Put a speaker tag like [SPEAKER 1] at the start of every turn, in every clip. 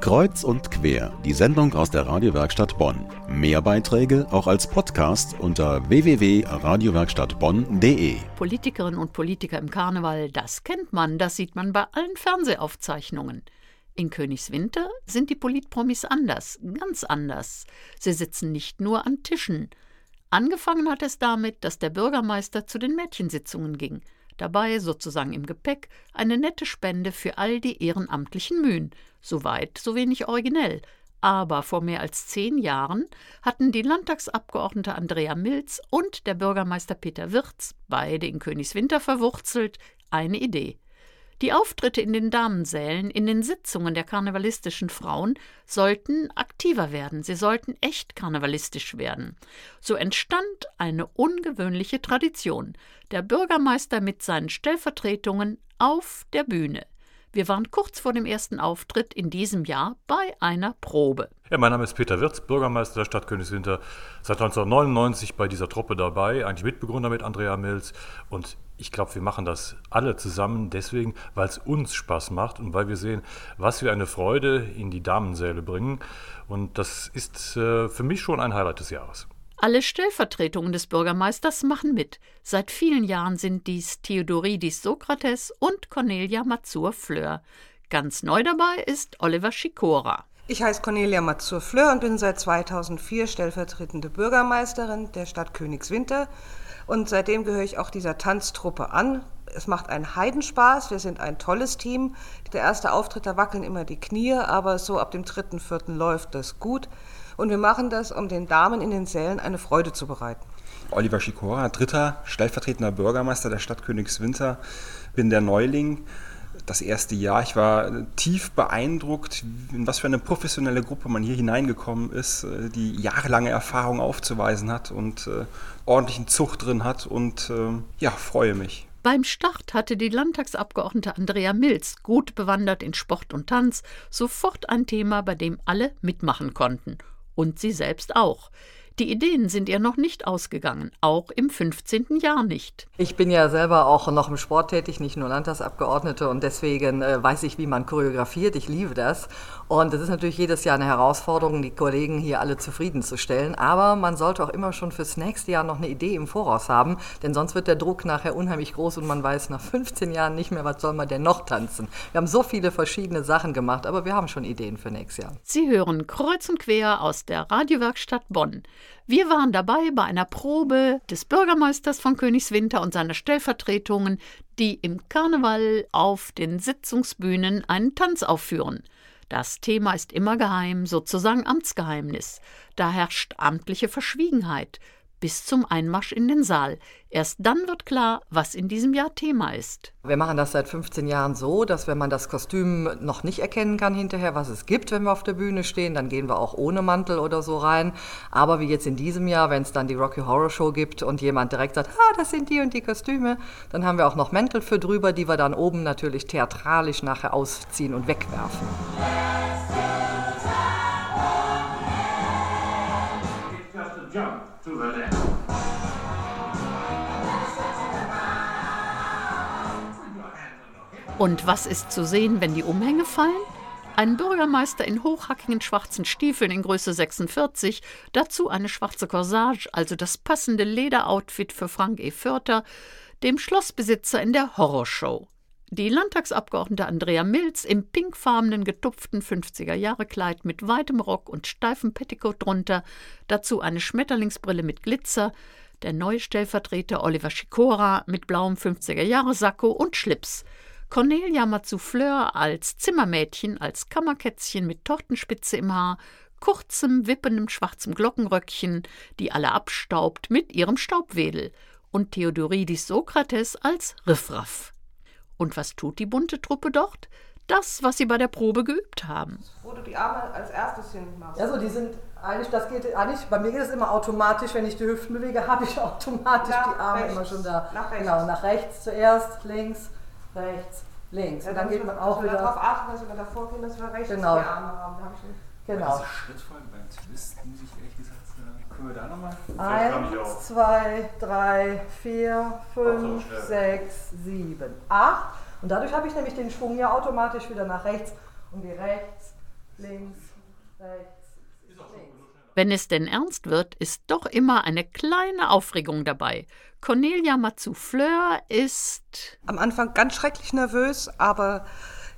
[SPEAKER 1] Kreuz und quer, die Sendung aus der Radiowerkstatt Bonn. Mehr Beiträge auch als Podcast unter www.radiowerkstattbonn.de.
[SPEAKER 2] Politikerinnen und Politiker im Karneval, das kennt man, das sieht man bei allen Fernsehaufzeichnungen. In Königswinter sind die Politpromis anders, ganz anders. Sie sitzen nicht nur an Tischen. Angefangen hat es damit, dass der Bürgermeister zu den Mädchensitzungen ging. Dabei, sozusagen im Gepäck, eine nette Spende für all die ehrenamtlichen Mühen. Soweit, so wenig originell. Aber vor mehr als zehn Jahren hatten die Landtagsabgeordnete Andrea Milz und der Bürgermeister Peter Wirz, beide in Königswinter verwurzelt, eine Idee. Die Auftritte in den Damensälen, in den Sitzungen der karnevalistischen Frauen sollten aktiver werden, sie sollten echt karnevalistisch werden. So entstand eine ungewöhnliche Tradition. Der Bürgermeister mit seinen Stellvertretungen auf der Bühne. Wir waren kurz vor dem ersten Auftritt in diesem Jahr bei einer Probe.
[SPEAKER 3] Ja, mein Name ist Peter Wirz, Bürgermeister der Stadt Königswinter, seit 1999 bei dieser Truppe dabei, eigentlich Mitbegründer mit Andrea Mills. Und ich glaube, wir machen das alle zusammen deswegen, weil es uns Spaß macht und weil wir sehen, was wir eine Freude in die Damensäle bringen. Und das ist äh, für mich schon ein Highlight des Jahres.
[SPEAKER 2] Alle Stellvertretungen des Bürgermeisters machen mit. Seit vielen Jahren sind dies Theodoridis Sokrates und Cornelia Mazur-Fleur. Ganz neu dabei ist Oliver Schikora.
[SPEAKER 4] Ich heiße Cornelia Mazur-Fleur und bin seit 2004 stellvertretende Bürgermeisterin der Stadt Königswinter. Und seitdem gehöre ich auch dieser Tanztruppe an. Es macht einen Heidenspaß, wir sind ein tolles Team. Der erste Auftritt, da wackeln immer die Knie, aber so ab dem dritten, vierten läuft das gut. Und wir machen das, um den Damen in den Sälen eine Freude zu bereiten.
[SPEAKER 5] Oliver Schikora, dritter stellvertretender Bürgermeister der Stadt Königswinter, bin der Neuling. Das erste Jahr, ich war tief beeindruckt, in was für eine professionelle Gruppe man hier hineingekommen ist, die jahrelange Erfahrung aufzuweisen hat und äh, ordentlichen Zucht drin hat und äh, ja, freue mich.
[SPEAKER 2] Beim Start hatte die Landtagsabgeordnete Andrea Milz, gut bewandert in Sport und Tanz, sofort ein Thema, bei dem alle mitmachen konnten und sie selbst auch. Die Ideen sind ihr noch nicht ausgegangen, auch im 15. Jahr nicht.
[SPEAKER 6] Ich bin ja selber auch noch im Sport tätig, nicht nur Landtagsabgeordnete und deswegen äh, weiß ich, wie man choreografiert. Ich liebe das. Und es ist natürlich jedes Jahr eine Herausforderung, die Kollegen hier alle zufriedenzustellen. Aber man sollte auch immer schon fürs nächste Jahr noch eine Idee im Voraus haben, denn sonst wird der Druck nachher unheimlich groß und man weiß nach 15 Jahren nicht mehr, was soll man denn noch tanzen. Wir haben so viele verschiedene Sachen gemacht, aber wir haben schon Ideen für nächstes Jahr.
[SPEAKER 2] Sie hören kreuz und quer aus der Radiowerkstatt Bonn. Wir waren dabei bei einer Probe des Bürgermeisters von Königswinter und seiner Stellvertretungen, die im Karneval auf den Sitzungsbühnen einen Tanz aufführen. Das Thema ist immer geheim, sozusagen Amtsgeheimnis. Da herrscht amtliche Verschwiegenheit bis zum Einmarsch in den Saal. Erst dann wird klar, was in diesem Jahr Thema ist.
[SPEAKER 6] Wir machen das seit 15 Jahren so, dass wenn man das Kostüm noch nicht erkennen kann hinterher, was es gibt, wenn wir auf der Bühne stehen, dann gehen wir auch ohne Mantel oder so rein. Aber wie jetzt in diesem Jahr, wenn es dann die Rocky Horror Show gibt und jemand direkt sagt, ah, das sind die und die Kostüme, dann haben wir auch noch Mäntel für drüber, die wir dann oben natürlich theatralisch nachher ausziehen und wegwerfen.
[SPEAKER 2] Und was ist zu sehen, wenn die Umhänge fallen? Ein Bürgermeister in hochhackigen schwarzen Stiefeln in Größe 46, dazu eine schwarze Corsage, also das passende Lederoutfit für Frank E. Förter, dem Schlossbesitzer in der Horrorshow. Die Landtagsabgeordnete Andrea Milz im pinkfarbenen getupften 50er-Jahre-Kleid mit weitem Rock und steifem Petticoat drunter, dazu eine Schmetterlingsbrille mit Glitzer, der neue Stellvertreter Oliver Schikora mit blauem 50er-Jahre-Sakko und Schlips – Cornelia Mazou-Fleur als Zimmermädchen, als Kammerkätzchen mit Tortenspitze im Haar, kurzem, wippendem schwarzem Glockenröckchen, die alle abstaubt mit ihrem Staubwedel, und Theodoridis Sokrates als Riffraff. Und was tut die bunte Truppe dort? Das, was sie bei der Probe geübt haben.
[SPEAKER 4] Wo du die Arme als erstes hin machst.
[SPEAKER 6] Also die sind eigentlich, das geht eigentlich, bei mir geht es immer automatisch, wenn ich die Hüften bewege, habe ich automatisch
[SPEAKER 4] Nach
[SPEAKER 6] die Arme
[SPEAKER 4] rechts.
[SPEAKER 6] immer schon da.
[SPEAKER 4] Nach rechts.
[SPEAKER 6] Genau, nach rechts zuerst, links, rechts, links.
[SPEAKER 4] Ja,
[SPEAKER 6] und dann geht man auch
[SPEAKER 4] darauf
[SPEAKER 6] wieder.
[SPEAKER 4] achten, dass wir davor gehen, dass wir rechts
[SPEAKER 6] Genau.
[SPEAKER 4] die Arme haben. Da hab ich.
[SPEAKER 6] Genau.
[SPEAKER 7] Diese Schrittfolge beim Twist, muss ich ehrlich gesagt sagen, können wir da nochmal?
[SPEAKER 6] Eins, zwei, drei, vier, fünf,
[SPEAKER 3] schnell.
[SPEAKER 6] sechs, sieben, acht. Und dadurch habe ich nämlich den Schwung ja automatisch wieder nach rechts und gehe rechts, links,
[SPEAKER 2] Wenn es denn ernst wird, ist doch immer eine kleine Aufregung dabei. Cornelia Matsu-Fleur ist.
[SPEAKER 4] Am Anfang ganz schrecklich nervös, aber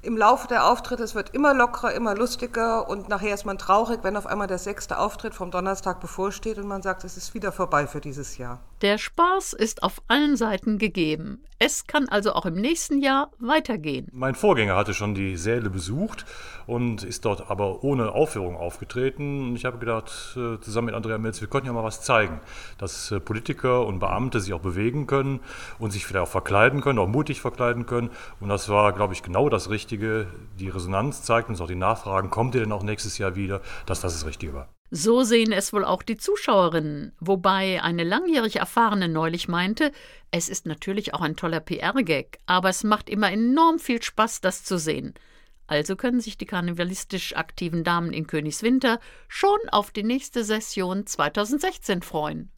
[SPEAKER 4] im Laufe der Auftritte, es wird immer lockerer, immer lustiger und nachher ist man traurig, wenn auf einmal der sechste Auftritt vom Donnerstag bevorsteht und man sagt, es ist wieder vorbei für dieses Jahr.
[SPEAKER 2] Der Spaß ist auf allen Seiten gegeben. Es kann also auch im nächsten Jahr weitergehen.
[SPEAKER 3] Mein Vorgänger hatte schon die Säle besucht und ist dort aber ohne Aufführung aufgetreten. Und ich habe gedacht, äh, zusammen mit Andrea Milz, wir könnten ja mal was zeigen, dass äh, Politiker und Beamte sich auch bewegen können und sich vielleicht auch verkleiden können, auch mutig verkleiden können. Und das war, glaube ich, genau das Richtige. Die Resonanz zeigt uns auch die Nachfragen, kommt ihr denn auch nächstes Jahr wieder, dass das das Richtige war.
[SPEAKER 2] So sehen es wohl auch die Zuschauerinnen, wobei eine langjährig Erfahrene neulich meinte, es ist natürlich auch ein toller PR-Gag, aber es macht immer enorm viel Spaß, das zu sehen. Also können sich die karnevalistisch aktiven Damen in Königswinter schon auf die nächste Session 2016 freuen.